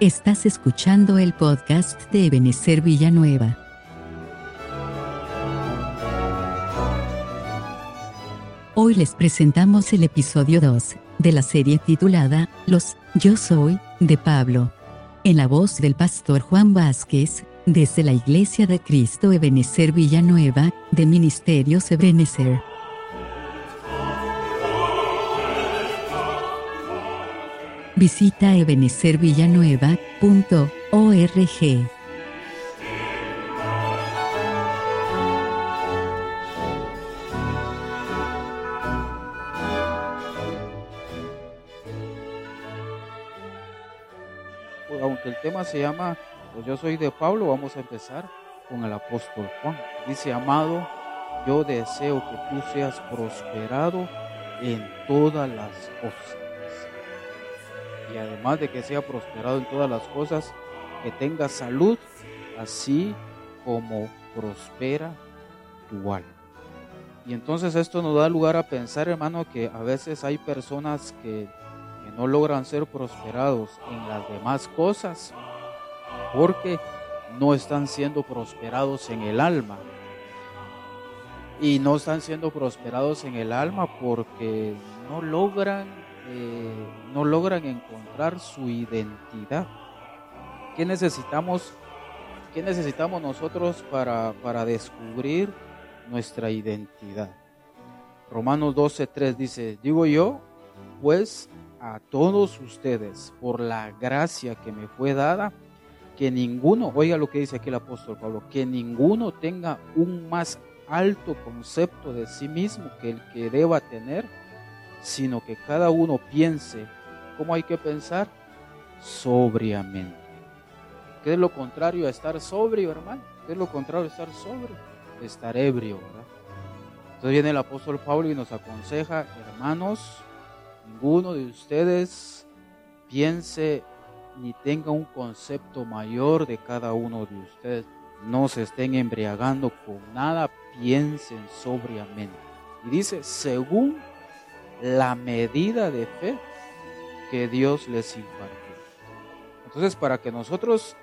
Estás escuchando el podcast de Ebenezer Villanueva. Hoy les presentamos el episodio 2 de la serie titulada Los Yo Soy de Pablo, en la voz del pastor Juan Vázquez, desde la Iglesia de Cristo Ebenezer Villanueva, de Ministerios Ebenezer. Visita ebenecervillanueva.org. Pues, aunque el tema se llama pues yo soy de Pablo, vamos a empezar con el apóstol Juan. Dice, amado, yo deseo que tú seas prosperado en todas las cosas y además de que sea prosperado en todas las cosas, que tenga salud, así como prospera tu alma. Y entonces esto nos da lugar a pensar, hermano, que a veces hay personas que, que no logran ser prosperados en las demás cosas porque no están siendo prosperados en el alma. Y no están siendo prosperados en el alma porque no logran eh, no logran encontrar su identidad. ¿Qué necesitamos, qué necesitamos nosotros para, para descubrir nuestra identidad? Romanos 12.3 dice, digo yo, pues a todos ustedes, por la gracia que me fue dada, que ninguno, oiga lo que dice aquí el apóstol Pablo, que ninguno tenga un más alto concepto de sí mismo que el que deba tener, sino que cada uno piense cómo hay que pensar sobriamente. ¿Qué es lo contrario a estar sobrio, hermano? ¿Qué es lo contrario a estar sobrio? Estar ebrio, ¿verdad? Entonces viene el apóstol Pablo y nos aconseja, hermanos, ninguno de ustedes piense ni tenga un concepto mayor de cada uno de ustedes. No se estén embriagando con nada, piensen sobriamente. Y dice, según la medida de fe que Dios les impartió. Entonces, para que nosotros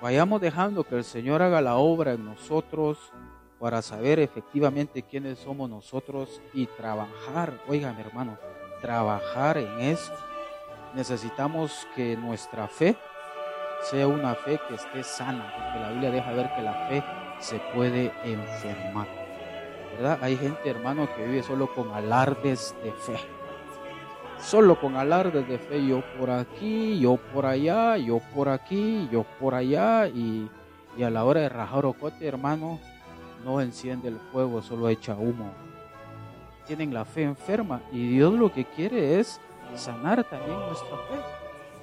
vayamos dejando que el Señor haga la obra en nosotros, para saber efectivamente quiénes somos nosotros y trabajar, oigan hermano, trabajar en eso, necesitamos que nuestra fe sea una fe que esté sana, porque la Biblia deja ver que la fe se puede enfermar. Hay gente, hermano, que vive solo con alardes de fe. Solo con alardes de fe, yo por aquí, yo por allá, yo por aquí, yo por allá, y, a la hora de rajar ocote, hermano, no enciende el fuego, solo echa humo. Tienen la fe enferma y Dios lo que quiere es sanar también nuestra fe.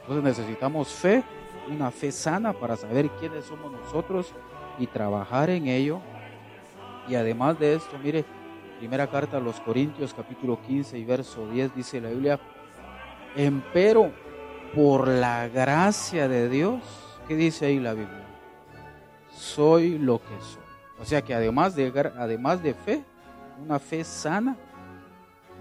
Entonces necesitamos fe, una fe sana para saber quiénes somos nosotros y trabajar en ello y además de esto, mire, primera carta a los Corintios capítulo 15 y verso 10 dice la Biblia, empero por la gracia de Dios, ¿qué dice ahí la Biblia? Soy lo que soy. O sea que además de, además de fe, una fe sana,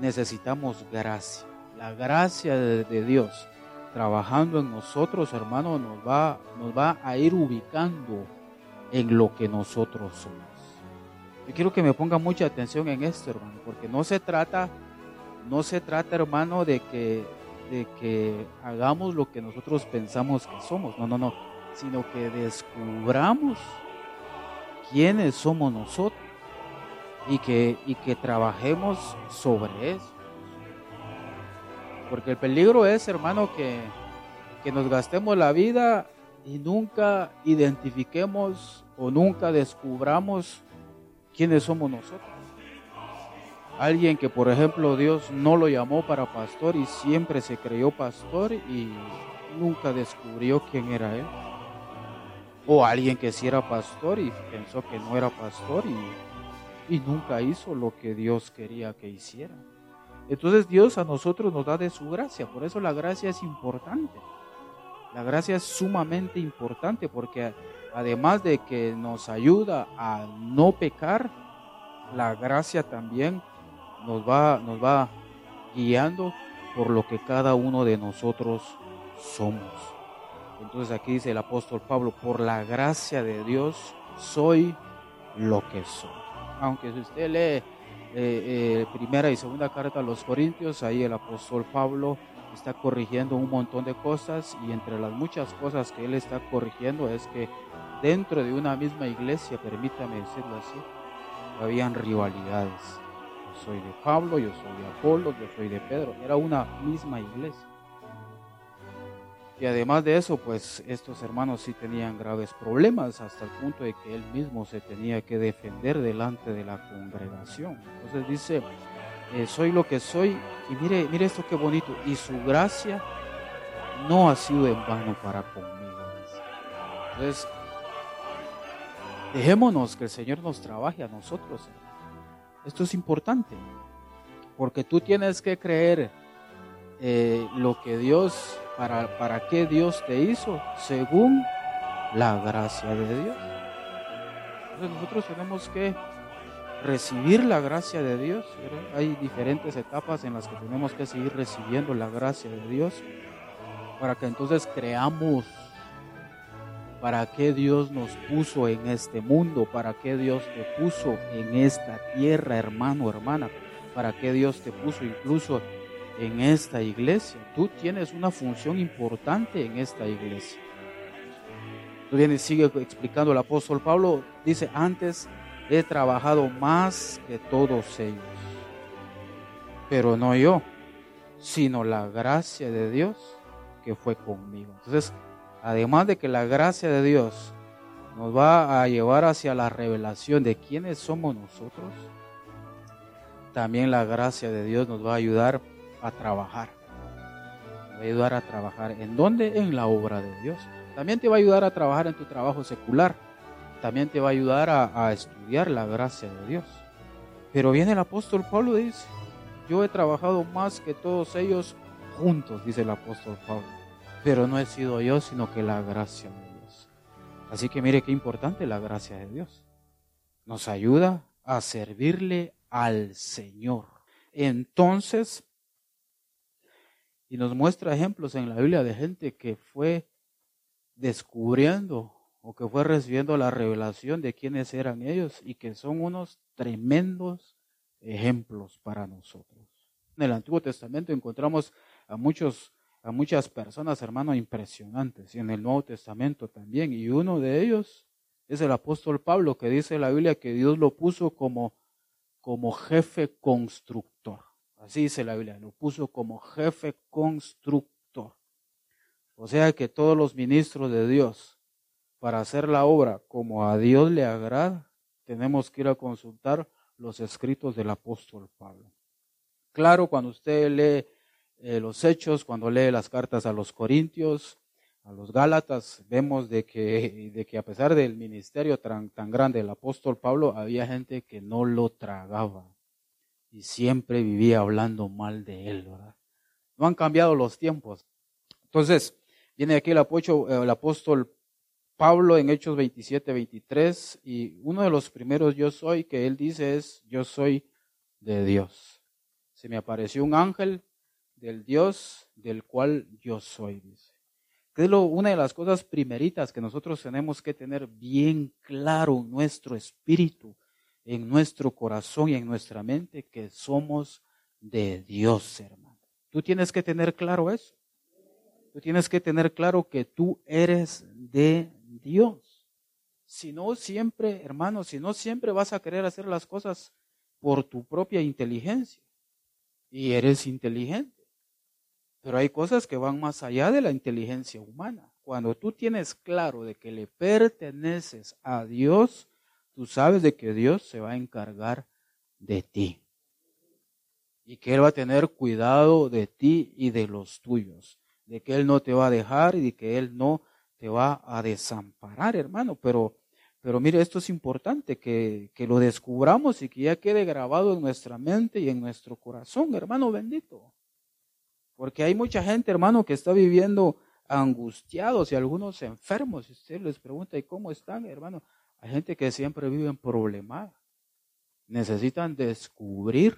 necesitamos gracia. La gracia de, Dios trabajando en nosotros, hermano, nos va, nos va a ir ubicando en lo que nosotros somos. Yo quiero que me ponga mucha atención en esto, hermano, porque no se trata, no se trata, hermano, de que, de que hagamos lo que nosotros pensamos que somos, no, no, no, sino que descubramos quiénes somos nosotros y que, y que trabajemos sobre eso. Porque el peligro es, hermano, que, que nos gastemos la vida y nunca identifiquemos o nunca descubramos quiénes somos nosotros. Alguien que, por ejemplo, Dios no lo llamó para pastor y siempre se creyó pastor y nunca descubrió quién era él. O alguien que sí era pastor y pensó que no era pastor y, y nunca hizo lo que Dios quería que hiciera. Entonces Dios a nosotros nos da de su gracia, por eso la gracia es importante. La gracia es sumamente importante porque además de que nos ayuda a no pecar, la gracia también nos va, nos va guiando por lo que cada uno de nosotros somos. Entonces aquí dice el apóstol Pablo, por la gracia de Dios soy lo que soy. Aunque si usted lee eh, eh, primera y segunda carta a los Corintios, ahí el apóstol Pablo está corrigiendo un montón de cosas y entre las muchas cosas que él está corrigiendo es que dentro de una misma iglesia, permítame decirlo así, habían rivalidades. Yo soy de Pablo, yo soy de Apolo, yo soy de Pedro. Era una misma iglesia. Y además de eso, pues estos hermanos sí tenían graves problemas hasta el punto de que él mismo se tenía que defender delante de la congregación. Entonces dice, eh, soy lo que soy y mire, mire esto qué bonito. Y su gracia no ha sido en vano para conmigo. Entonces, dejémonos que el Señor nos trabaje a nosotros. Esto es importante, porque tú tienes que creer eh, lo que Dios, para, para qué Dios te hizo, según la gracia de Dios. Entonces nosotros tenemos que recibir la gracia de Dios. Hay diferentes etapas en las que tenemos que seguir recibiendo la gracia de Dios para que entonces creamos para qué Dios nos puso en este mundo, para qué Dios te puso en esta tierra, hermano, hermana, para qué Dios te puso incluso en esta iglesia. Tú tienes una función importante en esta iglesia. Tú vienes, sigue explicando el apóstol Pablo, dice, antes he trabajado más que todos ellos, pero no yo, sino la gracia de Dios que fue conmigo. Entonces, además de que la gracia de Dios nos va a llevar hacia la revelación de quiénes somos nosotros, también la gracia de Dios nos va a ayudar a trabajar. Nos va a ayudar a trabajar. ¿En dónde? En la obra de Dios. También te va a ayudar a trabajar en tu trabajo secular. También te va a ayudar a, a estudiar la gracia de Dios. Pero viene el apóstol Pablo y dice, yo he trabajado más que todos ellos juntos, dice el apóstol Pablo. Pero no he sido yo, sino que la gracia de Dios. Así que mire qué importante la gracia de Dios. Nos ayuda a servirle al Señor. Entonces, y nos muestra ejemplos en la Biblia de gente que fue descubriendo o que fue recibiendo la revelación de quiénes eran ellos y que son unos tremendos ejemplos para nosotros. En el Antiguo Testamento encontramos a muchos a muchas personas, hermanos, impresionantes, y en el Nuevo Testamento también, y uno de ellos es el apóstol Pablo, que dice en la Biblia que Dios lo puso como, como jefe constructor. Así dice la Biblia, lo puso como jefe constructor. O sea que todos los ministros de Dios, para hacer la obra como a Dios le agrada, tenemos que ir a consultar los escritos del apóstol Pablo. Claro, cuando usted lee eh, los hechos, cuando lee las cartas a los Corintios, a los Gálatas, vemos de que, de que a pesar del ministerio tan, grande del apóstol Pablo, había gente que no lo tragaba y siempre vivía hablando mal de él, ¿verdad? No han cambiado los tiempos. Entonces, viene aquí el, el apóstol Pablo en Hechos 27, 23, y uno de los primeros yo soy que él dice es, yo soy de Dios. Se me apareció un ángel del Dios del cual yo soy, dice. Es lo, una de las cosas primeritas que nosotros tenemos que tener bien claro en nuestro espíritu, en nuestro corazón y en nuestra mente, que somos de Dios, hermano. Tú tienes que tener claro eso. Tú tienes que tener claro que tú eres de Dios. Si no siempre, hermano, si no siempre vas a querer hacer las cosas por tu propia inteligencia. Y eres inteligente. Pero hay cosas que van más allá de la inteligencia humana. Cuando tú tienes claro de que le perteneces a Dios, tú sabes de que Dios se va a encargar de ti. Y que Él va a tener cuidado de ti y de los tuyos. De que Él no te va a dejar y de que Él no te va a desamparar, hermano. Pero, pero mire, esto es importante, que, que lo descubramos y que ya quede grabado en nuestra mente y en nuestro corazón, hermano bendito. Porque hay mucha gente, hermano, que está viviendo angustiados y algunos enfermos. Si usted les pregunta, ¿y cómo están, hermano? Hay gente que siempre vive en problemas. Necesitan descubrir,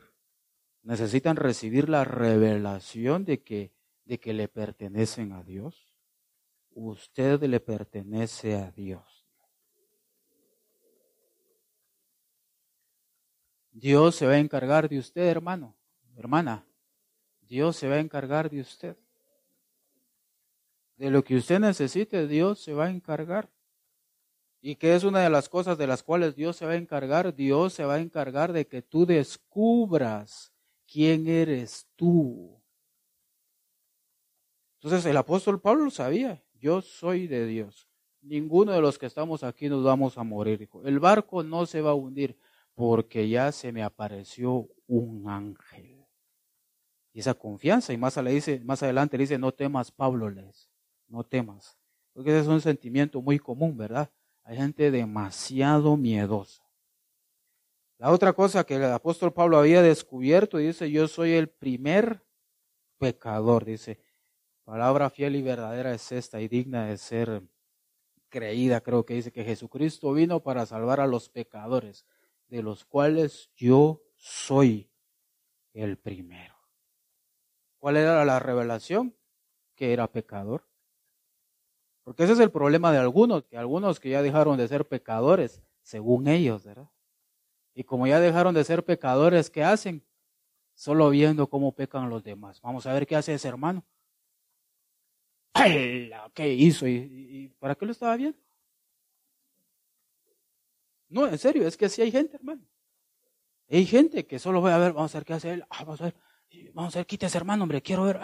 necesitan recibir la revelación de que, de que le pertenecen a Dios. Usted le pertenece a Dios. Dios se va a encargar de usted, hermano, hermana. Dios se va a encargar de usted. De lo que usted necesite, Dios se va a encargar. Y que es una de las cosas de las cuales Dios se va a encargar. Dios se va a encargar de que tú descubras quién eres tú. Entonces el apóstol Pablo lo sabía. Yo soy de Dios. Ninguno de los que estamos aquí nos vamos a morir. El barco no se va a hundir porque ya se me apareció un ángel. Y esa confianza, y más, dice, más adelante le dice, no temas, Pablo les, no temas. Porque ese es un sentimiento muy común, ¿verdad? Hay gente demasiado miedosa. La otra cosa que el apóstol Pablo había descubierto, dice, yo soy el primer pecador, dice, palabra fiel y verdadera es esta y digna de ser creída, creo que dice que Jesucristo vino para salvar a los pecadores, de los cuales yo soy el primero. ¿Cuál era la revelación? Que era pecador. Porque ese es el problema de algunos, que algunos que ya dejaron de ser pecadores, según ellos, ¿verdad? Y como ya dejaron de ser pecadores, ¿qué hacen? Solo viendo cómo pecan los demás. Vamos a ver qué hace ese hermano. ¿Qué hizo? ¿Y, para qué lo estaba viendo? No, en serio, es que sí hay gente, hermano. Hay gente que solo va a ver, vamos a ver qué hace él. Ah, vamos a ver, Vamos a ver, quítese hermano, hombre, quiero ver.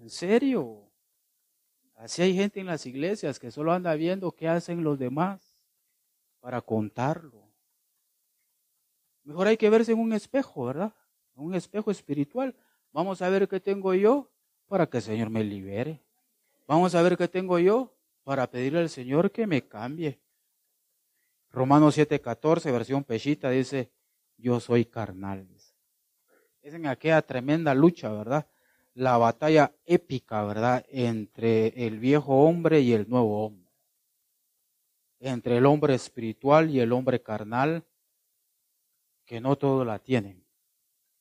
En serio. Así hay gente en las iglesias que solo anda viendo qué hacen los demás para contarlo. Mejor hay que verse en un espejo, ¿verdad? En un espejo espiritual. Vamos a ver qué tengo yo para que el Señor me libere. Vamos a ver qué tengo yo para pedirle al Señor que me cambie. Romanos 7:14, versión pechita, dice, yo soy carnal es en aquella tremenda lucha, ¿verdad? La batalla épica, ¿verdad? Entre el viejo hombre y el nuevo hombre. Entre el hombre espiritual y el hombre carnal, que no todo la tienen.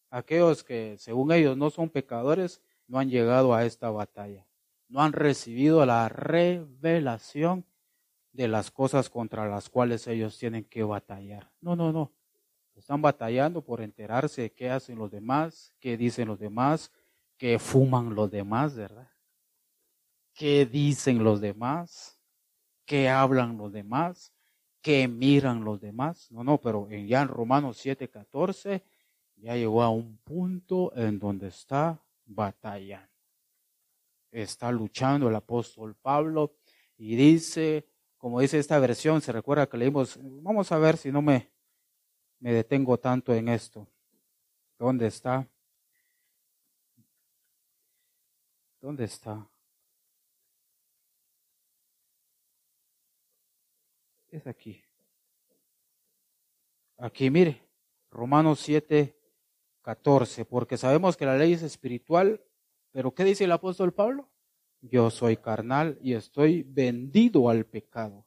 Aquellos que, según ellos, no son pecadores, no han llegado a esta batalla. No han recibido la revelación de las cosas contra las cuales ellos tienen que batallar. No, no, no. Están batallando por enterarse de qué hacen los demás, qué dicen los demás, qué fuman los demás, ¿verdad? ¿Qué dicen los demás? ¿Qué hablan los demás? ¿Qué miran los demás? No, no, pero ya en Romanos 7:14 ya llegó a un punto en donde está batallando. Está luchando el apóstol Pablo y dice, como dice esta versión, se recuerda que leímos, vamos a ver si no me me detengo tanto en esto? ¿Dónde está? ¿Dónde está? Es aquí. Aquí, mire, Romanos 7, 14, porque sabemos que la ley es espiritual, pero ¿qué dice el apóstol Pablo? Yo soy carnal y estoy vendido al pecado,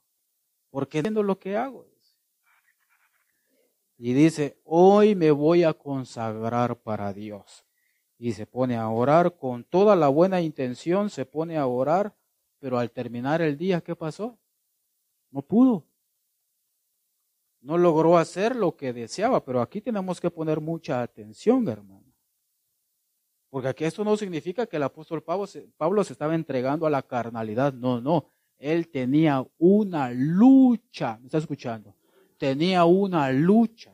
porque entiendo lo que hago y dice, hoy me voy a consagrar para Dios. Y se pone a orar con toda la buena intención, se pone a orar, pero al terminar el día, ¿qué pasó? No pudo. No logró hacer lo que deseaba, pero aquí tenemos que poner mucha atención, hermano. Porque aquí esto no significa que el apóstol Pablo se, Pablo se estaba entregando a la carnalidad, no, no. Él tenía una lucha, ¿me está escuchando? tenía una lucha.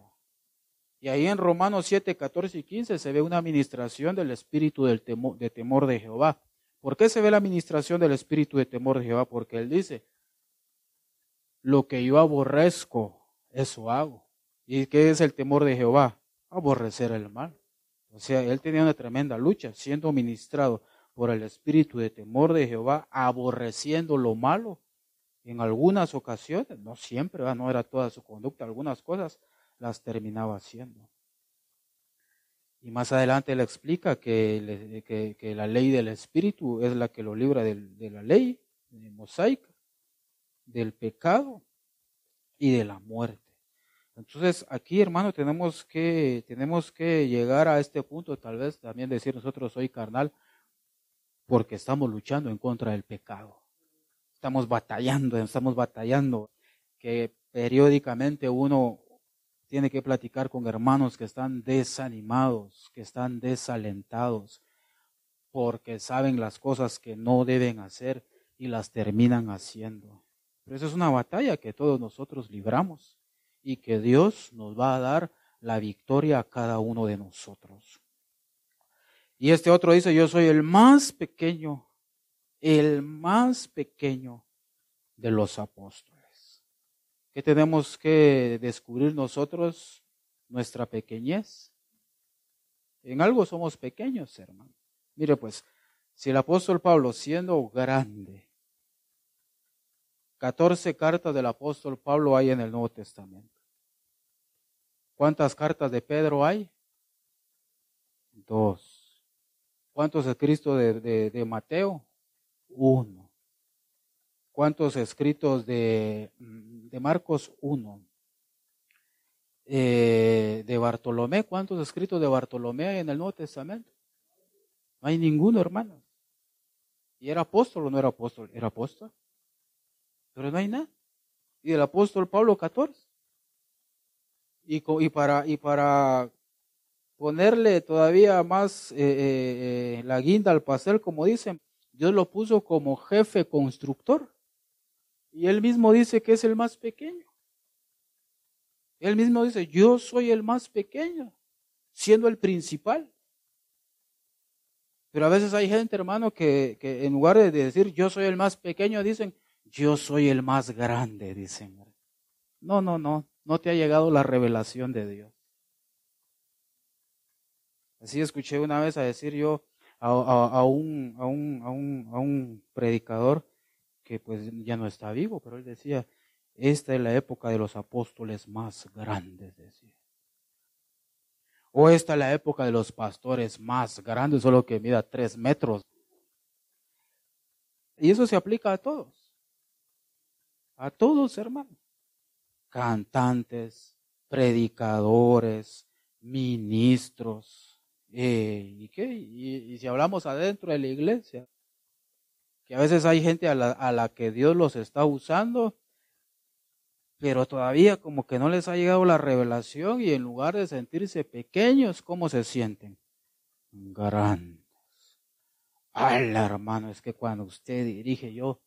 Y ahí en Romanos 7, 14 y 15 se ve una administración del espíritu del de temor de Jehová. ¿Por qué se ve la administración del espíritu de temor de Jehová? Porque él dice, lo que yo aborrezco, eso hago. ¿Y qué es el temor de Jehová? Aborrecer el mal. O sea, él tenía una tremenda lucha, siendo ministrado por el espíritu de temor de Jehová, aborreciendo lo malo en algunas ocasiones, no siempre, no era toda su conducta, algunas cosas las terminaba haciendo. Y más adelante le explica que, que, la ley del Espíritu es la que lo libra de, la ley de mosaica, del pecado y de la muerte. Entonces aquí, hermano, tenemos que, tenemos que llegar a este punto, tal vez también decir nosotros soy carnal, porque estamos luchando en contra del pecado. Estamos batallando, estamos batallando, que periódicamente uno tiene que platicar con hermanos que están desanimados, que están desalentados, porque saben las cosas que no deben hacer y las terminan haciendo. Pero eso es una batalla que todos nosotros libramos y que Dios nos va a dar la victoria a cada uno de nosotros. Y este otro dice, yo soy el más pequeño, el más pequeño de los apóstoles. ¿Qué tenemos que descubrir nosotros? Nuestra pequeñez. En algo somos pequeños, hermano. Mire pues, si el apóstol Pablo, siendo grande, 14 cartas del apóstol Pablo hay en el Nuevo Testamento. ¿Cuántas cartas de Pedro hay? Dos. ¿Cuántos escritos de, de, Mateo? Uno. ¿Cuántos escritos de, Marcos? Uno. Eh, de Bartolomé, ¿cuántos escritos de Bartolomé hay en el Nuevo Testamento? No hay ninguno, hermano. ¿Y era apóstol o no era apóstol? Era apóstol. Pero no hay nada. Y el apóstol Pablo 14. Y, y, para, y para ponerle todavía más eh, eh, eh, la guinda al pastel, como dicen, Dios lo puso como jefe constructor. Y él mismo dice que es el más pequeño. Él mismo dice, yo soy el más pequeño, siendo el principal. Pero a veces hay gente, hermano, que, que en lugar de decir yo soy el más pequeño, dicen yo soy el más grande, dicen. No, no, no, no te ha llegado la revelación de Dios. Así escuché una vez a decir yo a, un, a, un, a, un, a un predicador que pues ya no está vivo, pero él decía, esta es la época de los apóstoles más grandes, decía. O esta es la época de los pastores más grandes, solo que mida tres metros. Y eso se aplica a todos. A todos, hermanos. Cantantes, predicadores, ministros. Eh, ¿Y qué? Y, si hablamos adentro de la iglesia, que a veces hay gente a la, a la que Dios los está usando, pero todavía como que no les ha llegado la revelación y en lugar de sentirse pequeños, ¿cómo se sienten? Grandes. Ay, hermano, es que cuando usted dirige, yo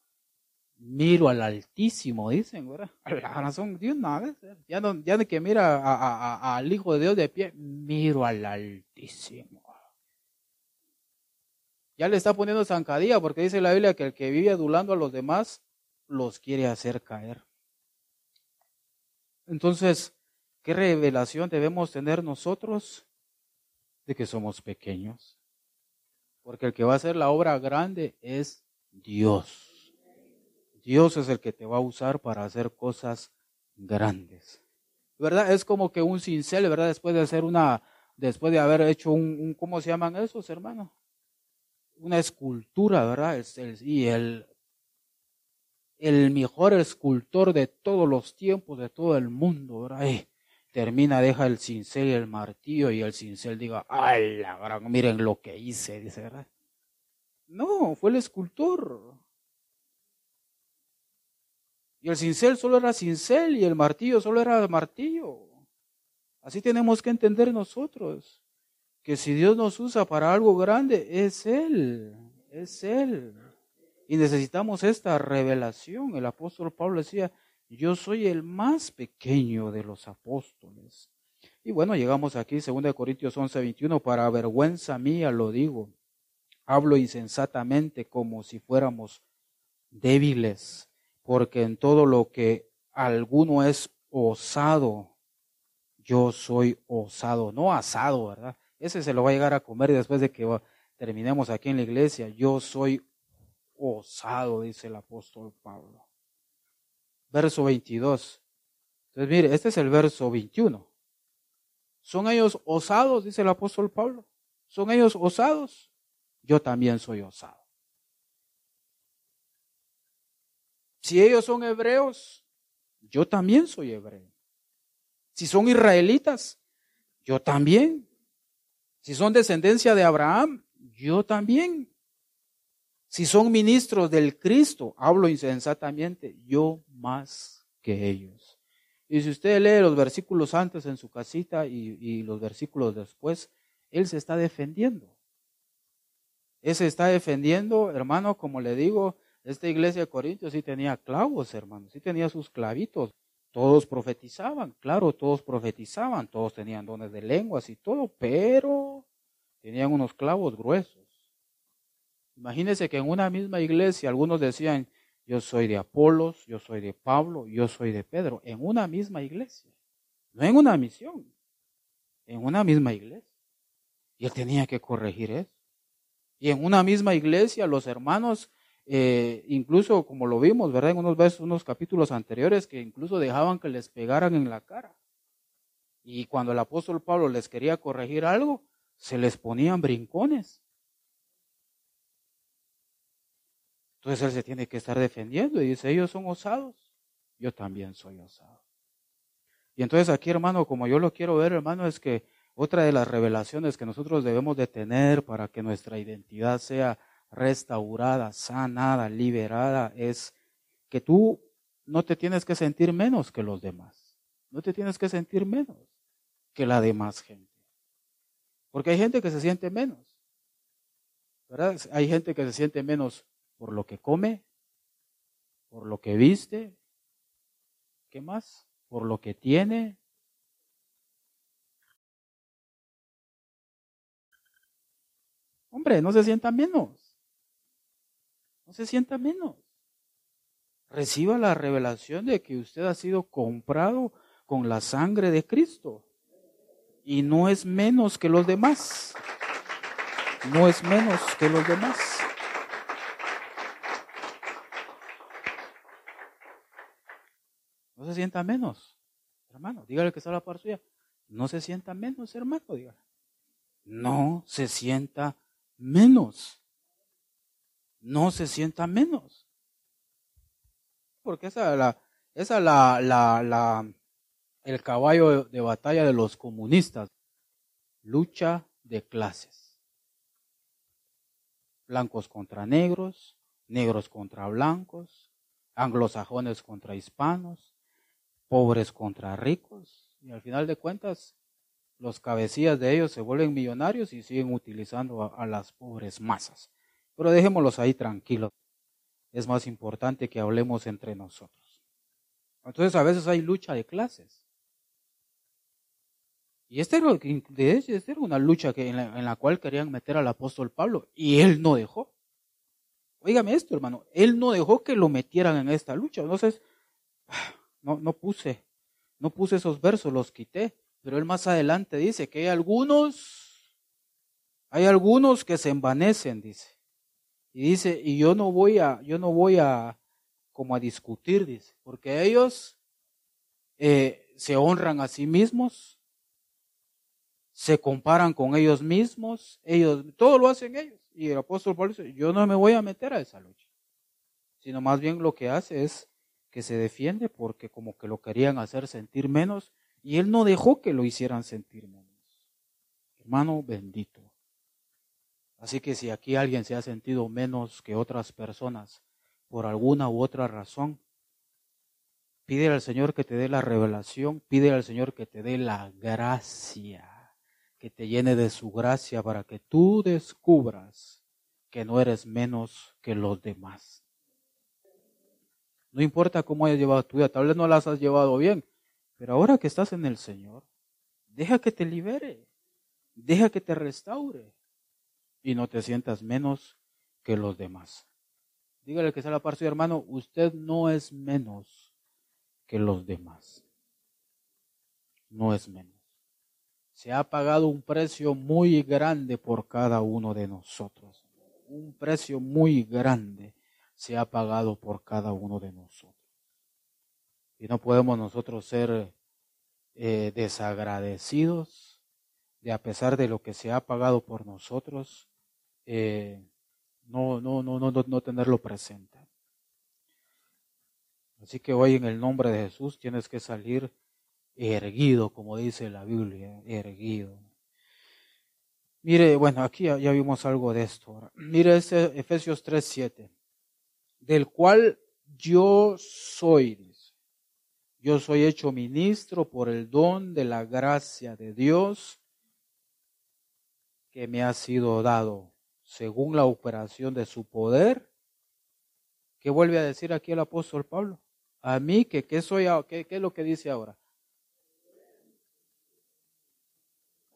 miro al Altísimo, dicen, ¿verdad? La razón de ya no, que mira al Hijo de Dios de pie, miro al Altísimo. Ya le está poniendo zancadilla porque dice la Biblia que el que vive adulando a los demás los quiere hacer caer. Entonces, ¿qué revelación debemos tener nosotros? De que somos pequeños. Porque el que va a hacer la obra grande es Dios. Dios es el que te va a usar para hacer cosas grandes. ¿Verdad? Es como que un cincel, ¿verdad? Después de hacer una, después de haber hecho un, ¿cómo se llaman esos, hermano? Una escultura, ¿verdad? y el, el mejor escultor de todos los tiempos, de todo el mundo, ¿verdad? termina, deja el cincel y el martillo y el cincel diga, ¡ay, la gran, miren lo que hice! Dice, ¿verdad? No, fue el escultor. Y el cincel solo era cincel y el martillo solo era martillo. Así tenemos que entender nosotros que si Dios nos usa para algo grande, es Él, es Él. Y necesitamos esta revelación. El apóstol Pablo decía, yo soy el más pequeño de los apóstoles. Y bueno, llegamos aquí, 2 Corintios 11, 21, para vergüenza mía lo digo. Hablo insensatamente como si fuéramos débiles porque en todo lo que alguno es osado, yo soy osado, no asado, ¿verdad? Ese se lo va a llegar a comer después de que terminemos aquí en la iglesia. Yo soy osado, dice el apóstol Pablo. Verso 22. Entonces, mire, este es el verso 21. ¿Son ellos osados? Dice el apóstol Pablo. ¿Son ellos osados? Yo también soy osado. Si ellos son hebreos, yo también soy hebreo. Si son israelitas, yo también. Si son descendencia de Abraham, yo también. Si son ministros del Cristo, hablo insensatamente, yo más que ellos. Y si usted lee los versículos antes en su casita y, los versículos después, él se está defendiendo. Él se está defendiendo, hermano, como le digo, esta iglesia de Corintios sí tenía clavos, hermano, sí tenía sus clavitos. Todos profetizaban, claro, todos profetizaban, todos tenían dones de lenguas y todo, pero tenían unos clavos gruesos. Imagínense que en una misma iglesia algunos decían, yo soy de Apolos, yo soy de Pablo, yo soy de Pedro, en una misma iglesia, no en una misión, en una misma iglesia. Y él tenía que corregir eso. Y en una misma iglesia los hermanos, eh, incluso como lo vimos, ¿verdad? En unos, veces, unos capítulos anteriores, que incluso dejaban que les pegaran en la cara. Y cuando el apóstol Pablo les quería corregir algo, se les ponían brincones. Entonces él se tiene que estar defendiendo y dice, ellos son osados, yo también soy osado. Y entonces aquí, hermano, como yo lo quiero ver, hermano, es que otra de las revelaciones que nosotros debemos de tener para que nuestra identidad sea restaurada, sanada, liberada, es que tú no te tienes que sentir menos que los demás. No te tienes que sentir menos que la demás gente. Porque hay gente que se siente menos. ¿verdad? Hay gente que se siente menos por lo que come, por lo que viste, ¿qué más? Por lo que tiene, Hombre, no se sienta menos. Se sienta menos. Reciba la revelación de que usted ha sido comprado con la sangre de Cristo. Y no es menos que los demás. No es menos que los demás. No se sienta menos, hermano. Dígale que está la par suya. No se sienta menos, hermano. Dígale. No se sienta menos. No se sienta menos. Porque esa es la, esa la, la, la, el caballo de batalla de los comunistas. Lucha de clases. Blancos contra negros, negros contra blancos, anglosajones contra hispanos, pobres contra ricos. Y al final de cuentas, los cabecillas de ellos se vuelven millonarios y siguen utilizando a, las pobres masas. Pero dejémoslos ahí tranquilos. Es más importante que hablemos entre nosotros. Entonces a veces hay lucha de clases. Y este era, esta era una lucha que, en, la, cual querían meter al apóstol Pablo y él no dejó. Óigame esto, hermano, él no dejó que lo metieran en esta lucha. Entonces, no, no puse, no puse esos versos, los quité. Pero él más adelante dice que hay algunos, hay algunos que se envanecen, dice. Y dice, y yo no voy a, yo no voy a, como a discutir, dice, porque ellos eh, se honran a sí mismos, se comparan con ellos mismos, ellos, todo lo hacen ellos. Y el apóstol Pablo dice, yo no me voy a meter a esa lucha, sino más bien lo que hace es que se defiende porque como que lo querían hacer sentir menos y él no dejó que lo hicieran sentir menos. Hermano bendito. Así que si aquí alguien se ha sentido menos que otras personas por alguna u otra razón, pide al Señor que te dé la revelación, pide al Señor que te dé la gracia, que te llene de su gracia para que tú descubras que no eres menos que los demás. No importa cómo hayas llevado tu vida, tal vez no las has llevado bien, pero ahora que estás en el Señor, deja que te libere, deja que te restaure y no te sientas menos que los demás. Dígale que sea la par su hermano, usted no es menos que los demás. No es menos. Se ha pagado un precio muy grande por cada uno de nosotros. Un precio muy grande se ha pagado por cada uno de nosotros. Y no podemos nosotros ser eh, desagradecidos de a pesar de lo que se ha pagado por nosotros, eh, no, no, no, no, no tenerlo presente. Así que hoy en el nombre de Jesús tienes que salir erguido, como dice la Biblia, erguido. Mire, bueno, aquí ya, vimos algo de esto. Mire ese Efesios 3:7, del cual yo soy, dice. Yo soy hecho ministro por el don de la gracia de Dios que me ha sido dado según la operación de su poder. ¿Qué vuelve a decir aquí el apóstol Pablo? A mí, que qué soy, qué, qué es lo que dice ahora?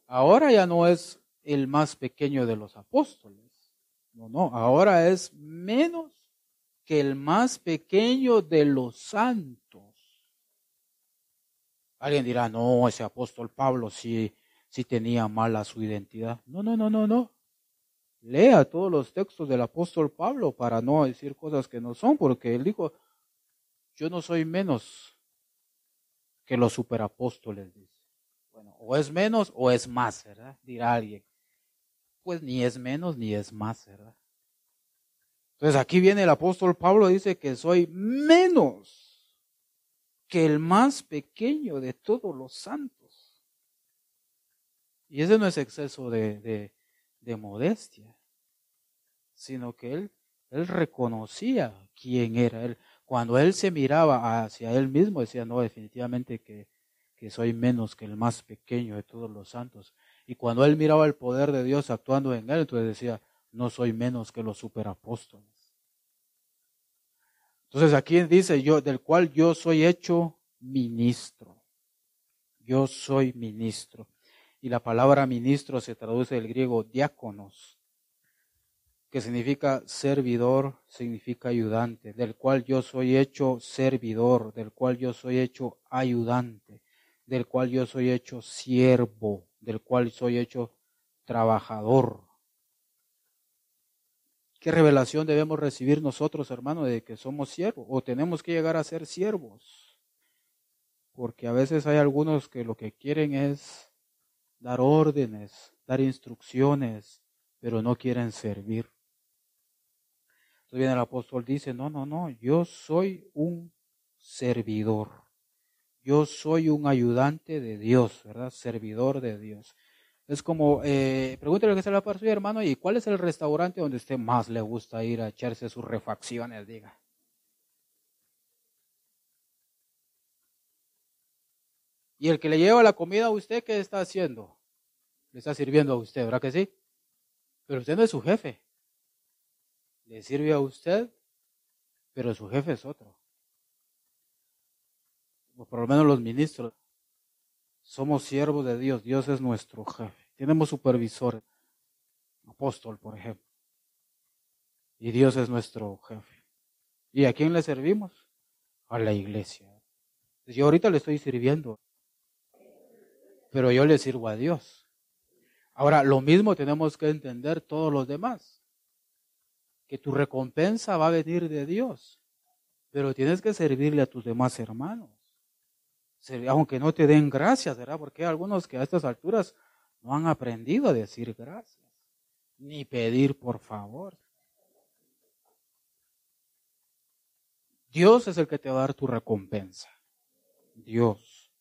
Ahora ya no es el más pequeño de los apóstoles. No, no, ahora es menos que el más pequeño de los santos. Alguien dirá, no, ese apóstol Pablo sí, sí tenía mala su identidad. No, no, no, no, no. Lea todos los textos del apóstol Pablo para no decir cosas que no son, porque él dijo, yo no soy menos que los superapóstoles. Bueno, o es menos o es más, ¿verdad? Dirá alguien. Pues ni es menos ni es más, ¿verdad? Entonces aquí viene el apóstol Pablo, dice que soy menos que el más pequeño de todos los santos. Y ese no es exceso de, modestia, sino que él, él reconocía quién era él. Cuando él se miraba hacia él mismo, decía, no, definitivamente que, que soy menos que el más pequeño de todos los santos. Y cuando él miraba el poder de Dios actuando en él, entonces decía, no soy menos que los superapóstoles. Entonces aquí dice yo, del cual yo soy hecho ministro. Yo soy ministro. Y la palabra ministro se traduce del griego diáconos, que significa servidor, significa ayudante, del cual yo soy hecho servidor, del cual yo soy hecho ayudante, del cual yo soy hecho siervo, del cual soy hecho trabajador. ¿Qué revelación debemos recibir nosotros, hermanos, de que somos siervos o tenemos que llegar a ser siervos? Porque a veces hay algunos que lo que quieren es dar órdenes, dar instrucciones, pero no quieren servir. Entonces viene el apóstol, dice, no, no, no, yo soy un servidor. Yo soy un ayudante de Dios, ¿verdad? Servidor de Dios. Es como, eh, pregúntale que se la para hermano, ¿y cuál es el restaurante donde usted más le gusta ir a echarse sus refacciones? Diga. Y el que le lleva la comida a usted, ¿qué está haciendo? Le está sirviendo a usted, ¿verdad que sí? Pero usted no es su jefe. Le sirve a usted, pero su jefe es otro. O por lo menos los ministros. Somos siervos de Dios, Dios es nuestro jefe. Tenemos supervisores, apóstol, por ejemplo. Y Dios es nuestro jefe. ¿Y a quién le servimos? A la iglesia. Yo ahorita le estoy sirviendo, pero yo le sirvo a Dios. Ahora, lo mismo tenemos que entender todos los demás, que tu recompensa va a venir de Dios, pero tienes que servirle a tus demás hermanos aunque no te den gracias, ¿verdad? Porque hay algunos que a estas alturas no han aprendido a decir gracias, ni pedir por favor. Dios es el que te va a dar tu recompensa. Dios.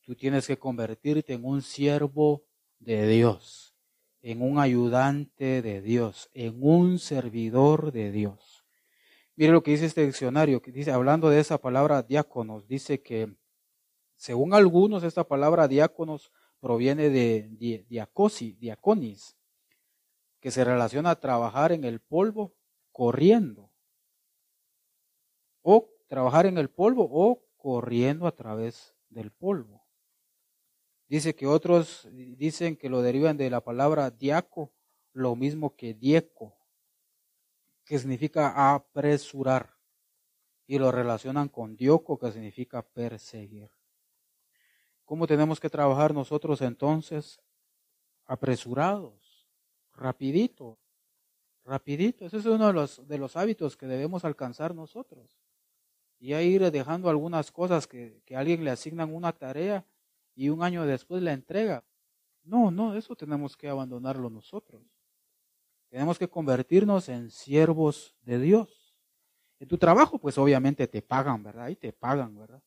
Tú tienes que convertirte en un siervo de Dios, en un ayudante de Dios, en un servidor de Dios. Mire lo que dice este diccionario, que dice, hablando de esa palabra diáconos, dice que según algunos esta palabra diáconos proviene de diacosi, diaconis, que se relaciona a trabajar en el polvo corriendo, o trabajar en el polvo o corriendo a través del polvo. Dice que otros dicen que lo derivan de la palabra diaco, lo mismo que dieco, que significa apresurar, y lo relacionan con dioco, que significa perseguir. ¿Cómo tenemos que trabajar nosotros entonces? Apresurados, rapidito, rapidito. Ese es uno de los, de los hábitos que debemos alcanzar nosotros. Y a ir dejando algunas cosas que, que a alguien le asignan una tarea y un año después la entrega. No, no, eso tenemos que abandonarlo nosotros. Tenemos que convertirnos en siervos de Dios. En tu trabajo, pues obviamente te pagan, ¿verdad? Y te pagan, ¿verdad?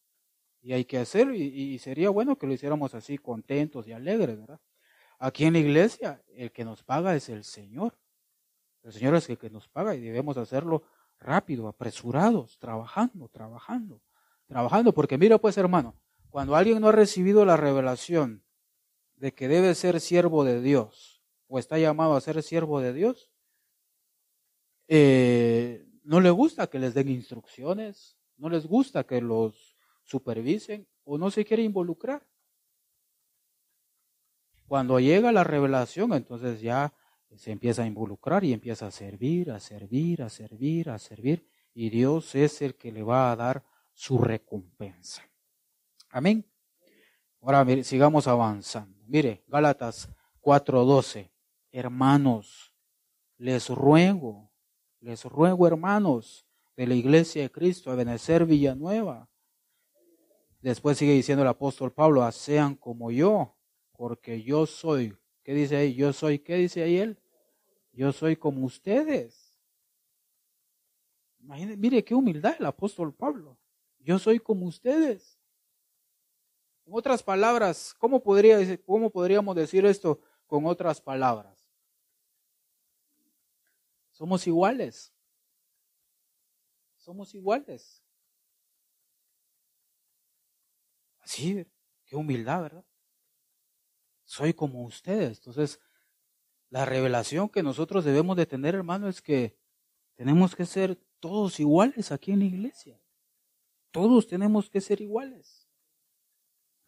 Y hay que hacerlo y, sería bueno que lo hiciéramos así contentos y alegres, ¿verdad? aquí en la iglesia el que nos paga es el Señor. El Señor es el que nos paga y debemos hacerlo rápido, apresurados, trabajando, trabajando, trabajando. Porque mira pues hermano, cuando alguien no ha recibido la revelación de que debe ser siervo de Dios o está llamado a ser siervo de Dios, eh, no le gusta que les den instrucciones, no les gusta que los supervisen o no se quiere involucrar. Cuando llega la revelación, entonces ya se empieza a involucrar y empieza a servir, a servir, a servir, a servir, y Dios es el que le va a dar su recompensa. Amén. Ahora sigamos avanzando. Mire, Gálatas 4:12. Hermanos, les ruego, les ruego, hermanos, de la iglesia de Cristo, a Benecer Villanueva. Después sigue diciendo el apóstol Pablo, sean como yo, porque yo soy, ¿qué dice ahí? Yo soy, ¿qué dice ahí él? Yo soy como ustedes. Imagínense, mire qué humildad el apóstol Pablo. Yo soy como ustedes. En otras palabras, ¿cómo, podría, ¿cómo podríamos decir esto con otras palabras? Somos iguales. Somos iguales. Así, qué humildad, ¿verdad? Soy como ustedes. Entonces, la revelación que nosotros debemos de tener, hermano, es que tenemos que ser todos iguales aquí en la iglesia. Todos tenemos que ser iguales.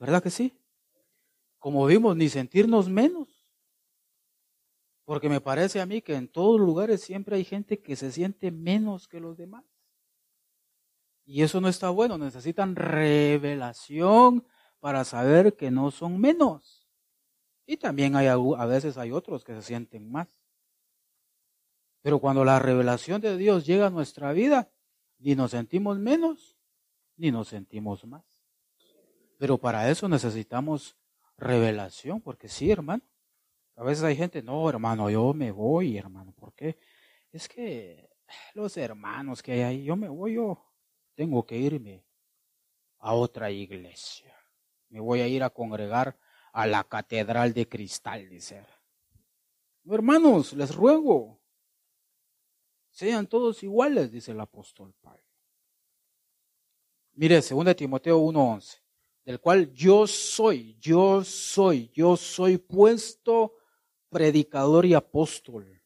¿Verdad que sí? Como vimos, ni sentirnos menos. Porque me parece a mí que en todos lugares siempre hay gente que se siente menos que los demás. Y eso no está bueno. Necesitan revelación para saber que no son menos. Y también hay, a veces hay otros que se sienten más. Pero cuando la revelación de Dios llega a nuestra vida, ni nos sentimos menos, ni nos sentimos más. Pero para eso necesitamos revelación, porque sí, hermano. A veces hay gente, no, hermano, yo me voy, hermano, ¿por qué? Es que los hermanos que hay ahí, yo me voy, yo tengo que irme a otra iglesia. Me voy a ir a congregar a la catedral de cristal, dice. Hermanos, les ruego, sean todos iguales, dice el apóstol Pablo. Mire, 2 Timoteo 1:11, del cual yo soy, yo soy, yo soy puesto predicador y apóstol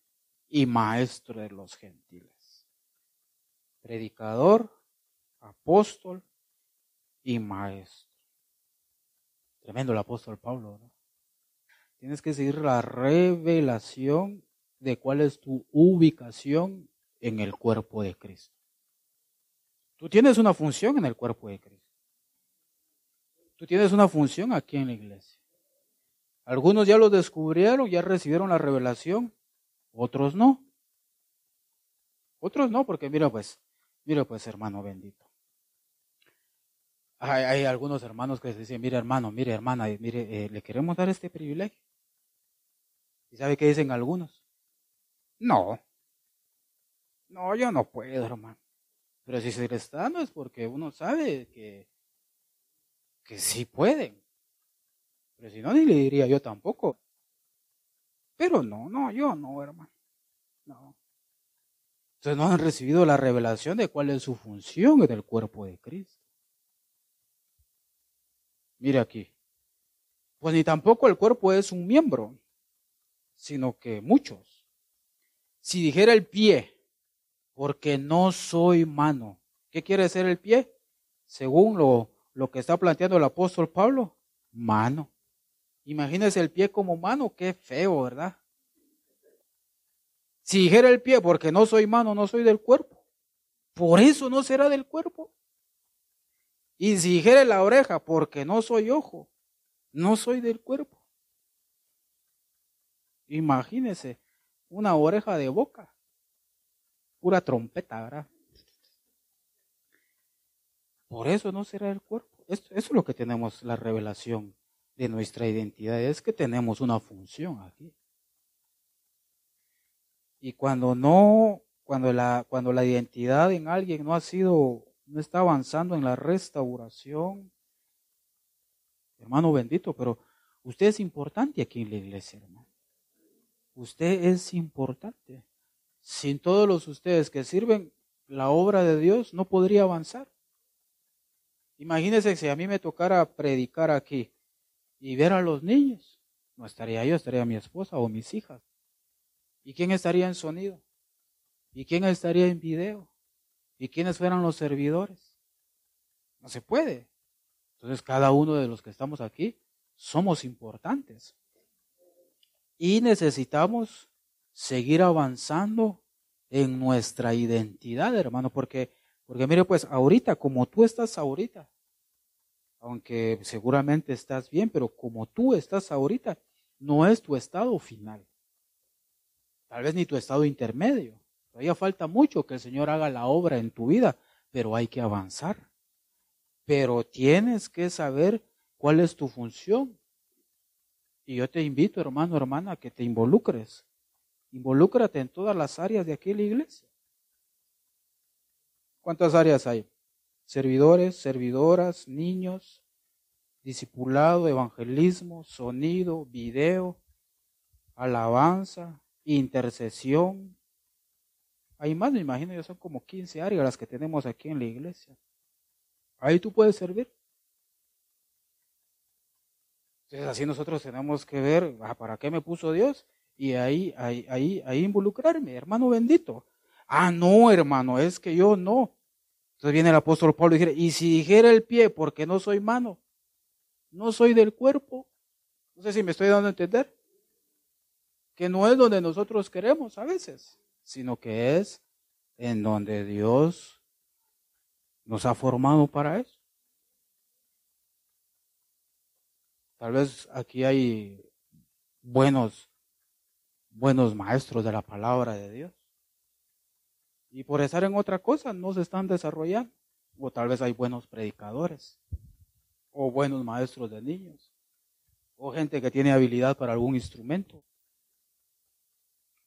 y maestro de los gentiles. Predicador, apóstol y maestro. Tremendo el apóstol Pablo. ¿no? Tienes que seguir la revelación de cuál es tu ubicación en el cuerpo de Cristo. Tú tienes una función en el cuerpo de Cristo. Tú tienes una función aquí en la iglesia. Algunos ya lo descubrieron, ya recibieron la revelación, otros no. Otros no, porque mira pues, mira pues hermano bendito. Hay, algunos hermanos que dicen, mire hermano, mire hermana, mire, eh, le queremos dar este privilegio. ¿Y sabe qué dicen algunos? No. No, yo no puedo, hermano. Pero si se le está dando es porque uno sabe que, que sí pueden. Pero si no, ni le diría yo tampoco. Pero no, no, yo no, hermano. No. Entonces no han recibido la revelación de cuál es su función en el cuerpo de Cristo. Mire aquí. Pues ni tampoco el cuerpo es un miembro, sino que muchos. Si dijera el pie, porque no soy mano, ¿qué quiere ser el pie? Según lo, lo que está planteando el apóstol Pablo, mano. Imagínese el pie como mano, qué feo, ¿verdad? Si dijera el pie, porque no soy mano, no soy del cuerpo, por eso no será del cuerpo. Y si dijere la oreja, porque no soy ojo, no soy del cuerpo. Imagínese una oreja de boca, pura trompeta, ¿verdad? Por eso no será el cuerpo. Eso, es lo que tenemos la revelación de nuestra identidad, es que tenemos una función aquí. Y cuando no, cuando la, cuando la identidad en alguien no ha sido no está avanzando en la restauración. Hermano bendito, pero Usted es importante aquí en la iglesia, hermano. Usted es importante. Sin todos los ustedes que sirven la obra de Dios, no podría avanzar. Imagínense si a mí me tocara predicar aquí y ver a los niños. No estaría yo, estaría mi esposa o mis hijas. ¿Y quién estaría en sonido? ¿Y quién estaría en video? ¿Y quiénes fueran los servidores? No se puede. Entonces cada uno de los que estamos aquí somos importantes. Y necesitamos seguir avanzando en nuestra identidad, hermano, porque, porque mire, pues ahorita, como tú estás ahorita, aunque seguramente estás bien, pero como tú estás ahorita, no es tu estado final. Tal vez ni tu estado intermedio. Todavía falta mucho que el Señor haga la obra en tu vida, pero hay que avanzar. Pero tienes que saber cuál es tu función. Y yo te invito, hermano, hermana, a que te involucres. Involúcrate en todas las áreas de aquí la iglesia. ¿Cuántas áreas hay? Servidores, servidoras, niños, discipulado, evangelismo, sonido, video, alabanza, intercesión. Hay más, me imagino, ya son como 15 áreas las que tenemos aquí en la iglesia. Ahí tú puedes servir. Entonces así nosotros tenemos que ver, ah, ¿para qué me puso Dios? Y ahí, ahí, ahí, ahí involucrarme, hermano bendito. Ah, no, hermano, es que yo no. Entonces viene el apóstol Pablo y dice, y si dijera el pie, porque no soy mano, no soy del cuerpo. No sé si me estoy dando a entender. Que no es donde nosotros queremos a veces, sino que es en donde Dios nos ha formado para eso. Tal vez aquí hay buenos, buenos maestros de la palabra de Dios. Y por estar en otra cosa no se están desarrollando. O tal vez hay buenos predicadores. O buenos maestros de niños. O gente que tiene habilidad para algún instrumento.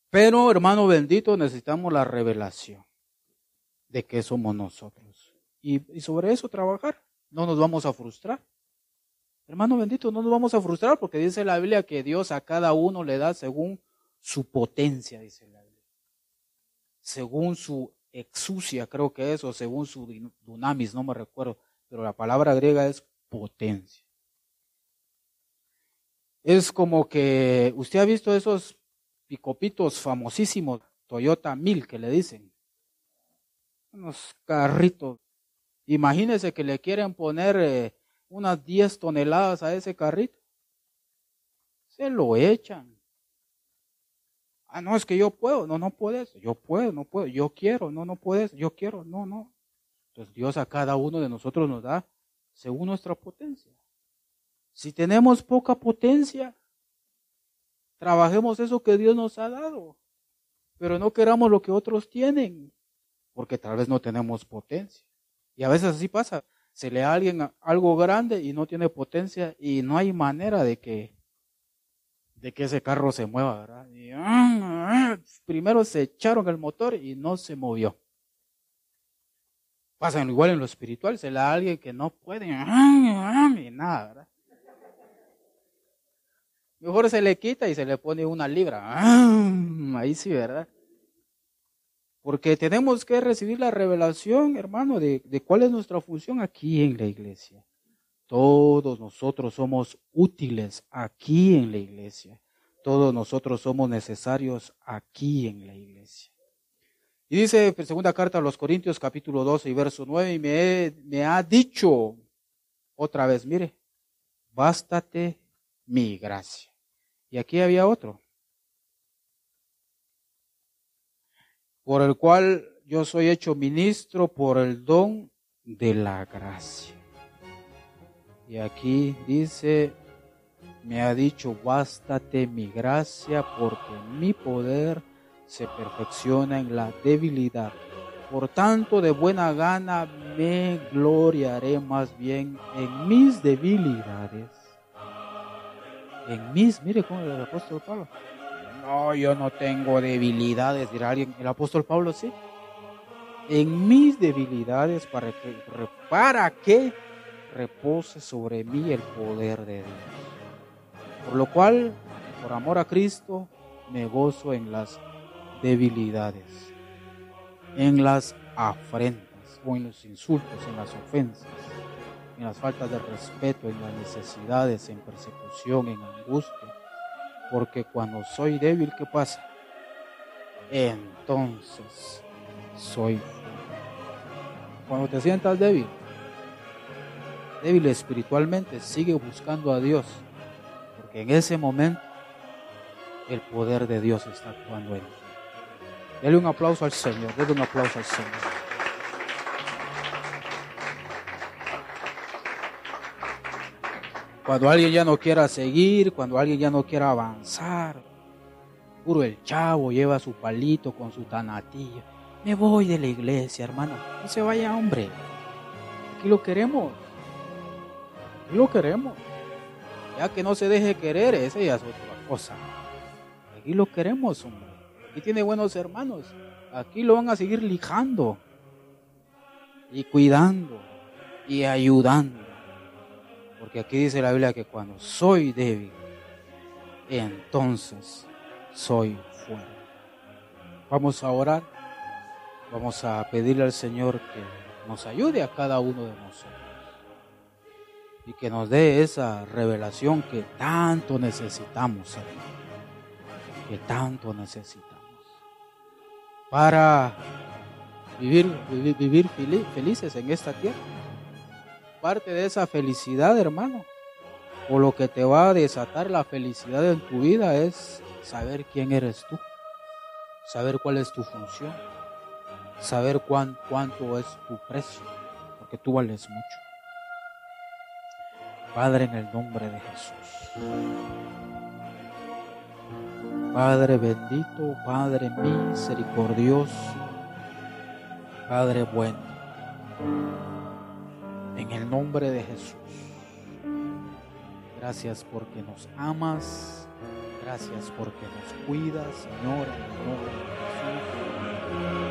Pero, hermano bendito, necesitamos la revelación de que somos nosotros. Y, y sobre eso trabajar. No nos vamos a frustrar. Hermano bendito, no nos vamos a frustrar porque dice la Biblia que Dios a cada uno le da según su potencia, dice la. Según su exusia, creo que es, o según su dunamis, no me recuerdo, pero la palabra griega es potencia. Es como que usted ha visto esos picopitos famosísimos, Toyota 1000 que le dicen. Unos carritos. Imagínese que le quieren poner eh, unas 10 toneladas a ese carrito. Se lo echan. Ah, no, es que yo puedo. No, no puedes. Yo puedo, no puedo. Yo quiero. No, no puedes. Yo quiero. No, no. Entonces Dios a cada uno de nosotros nos da según nuestra potencia. Si tenemos poca potencia, trabajemos eso que Dios nos ha dado. Pero no queramos lo que otros tienen, porque tal vez no tenemos potencia. Y a veces así pasa se le da a alguien algo grande y no tiene potencia y no hay manera de que, de que ese carro se mueva, ¿verdad? Ah, primero se echaron el motor y no se movió. Pasa igual en lo espiritual, se le da a alguien que no puede y nada, ¿verdad? Mejor se le quita y se le pone una libra. Ahí sí, ¿verdad? Porque tenemos que recibir la revelación, hermano, de, cuál es nuestra función aquí en la iglesia. Todos nosotros somos útiles aquí en la iglesia. Todos nosotros somos necesarios aquí en la iglesia. Y dice en segunda carta a los Corintios capítulo 12 y verso 9, y me, me ha dicho otra vez, mire, bástate mi gracia. Y aquí había otro. por el cual yo soy hecho ministro por el don de la gracia. Y aquí dice, me ha dicho, bástate mi gracia porque mi poder se perfecciona en la debilidad. Por tanto, de buena gana me gloriaré más bien en mis debilidades. En mis, mire cómo el apóstol Pablo no, yo no tengo debilidades, dirá alguien. El apóstol Pablo sí. En mis debilidades para que, para que repose sobre mí el poder de Dios. Por lo cual, por amor a Cristo, me gozo en las debilidades, en las afrentas o en los insultos, en las ofensas, en las faltas de respeto, en las necesidades, en persecución, en angustia. Porque cuando soy débil, ¿qué pasa? Entonces soy. Cuando te sientas débil, débil espiritualmente, sigue buscando a Dios. Porque en ese momento el poder de Dios está actuando en ti. Dele un aplauso al Señor, dele un aplauso al Señor. Cuando alguien ya no quiera seguir, cuando alguien ya no quiera avanzar, puro el chavo lleva su palito con su tanatilla. Me voy de la iglesia, hermano. No se vaya, hombre. Aquí lo queremos. Aquí lo queremos. Ya que no se deje querer, esa ya es otra cosa. Aquí lo queremos, hombre. Aquí tiene buenos hermanos. Aquí lo van a seguir lijando. Y cuidando. Y ayudando. Porque aquí dice la Biblia que cuando soy débil, entonces soy fuerte. Vamos a orar. Vamos a pedirle al Señor que nos ayude a cada uno de nosotros. Y que nos dé esa revelación que tanto necesitamos, hermano. Que tanto necesitamos. Para vivir, vivir felices en esta tierra. Parte de esa felicidad, hermano, o lo que te va a desatar la felicidad en tu vida es saber quién eres tú, saber cuál es tu función, saber cuán, cuánto es tu precio, porque tú vales mucho. Padre, en el nombre de Jesús. Padre bendito, Padre misericordioso, Padre bueno, en el nombre de Jesús. Gracias porque nos amas, gracias porque nos cuidas, Señor, en el nombre de Jesús.